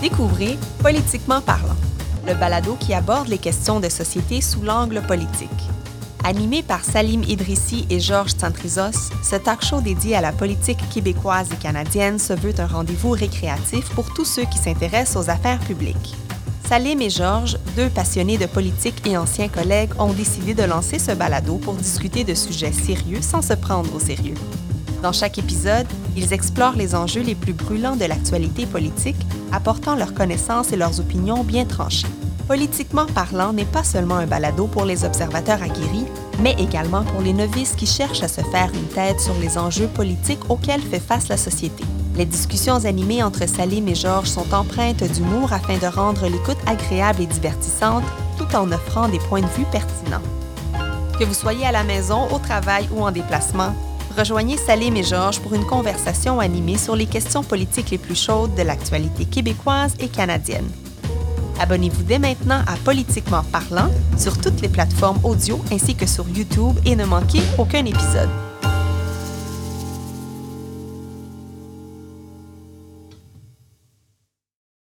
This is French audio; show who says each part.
Speaker 1: Découvrez Politiquement parlant, le balado qui aborde les questions de société sous l'angle politique. Animé par Salim Idrissi et Georges Santrizos, ce talk show dédié à la politique québécoise et canadienne se veut un rendez-vous récréatif pour tous ceux qui s'intéressent aux affaires publiques. Salim et Georges, deux passionnés de politique et anciens collègues, ont décidé de lancer ce balado pour discuter de sujets sérieux sans se prendre au sérieux. Dans chaque épisode, ils explorent les enjeux les plus brûlants de l'actualité politique, apportant leurs connaissances et leurs opinions bien tranchées. Politiquement parlant n'est pas seulement un balado pour les observateurs aguerris, mais également pour les novices qui cherchent à se faire une tête sur les enjeux politiques auxquels fait face la société. Les discussions animées entre Salim et Georges sont empreintes d'humour afin de rendre l'écoute agréable et divertissante, tout en offrant des points de vue pertinents. Que vous soyez à la maison, au travail ou en déplacement, rejoignez Salim et Georges pour une conversation animée sur les questions politiques les plus chaudes de l'actualité québécoise et canadienne. Abonnez-vous dès maintenant à Politiquement Parlant sur toutes les plateformes audio ainsi que sur YouTube et ne manquez aucun épisode.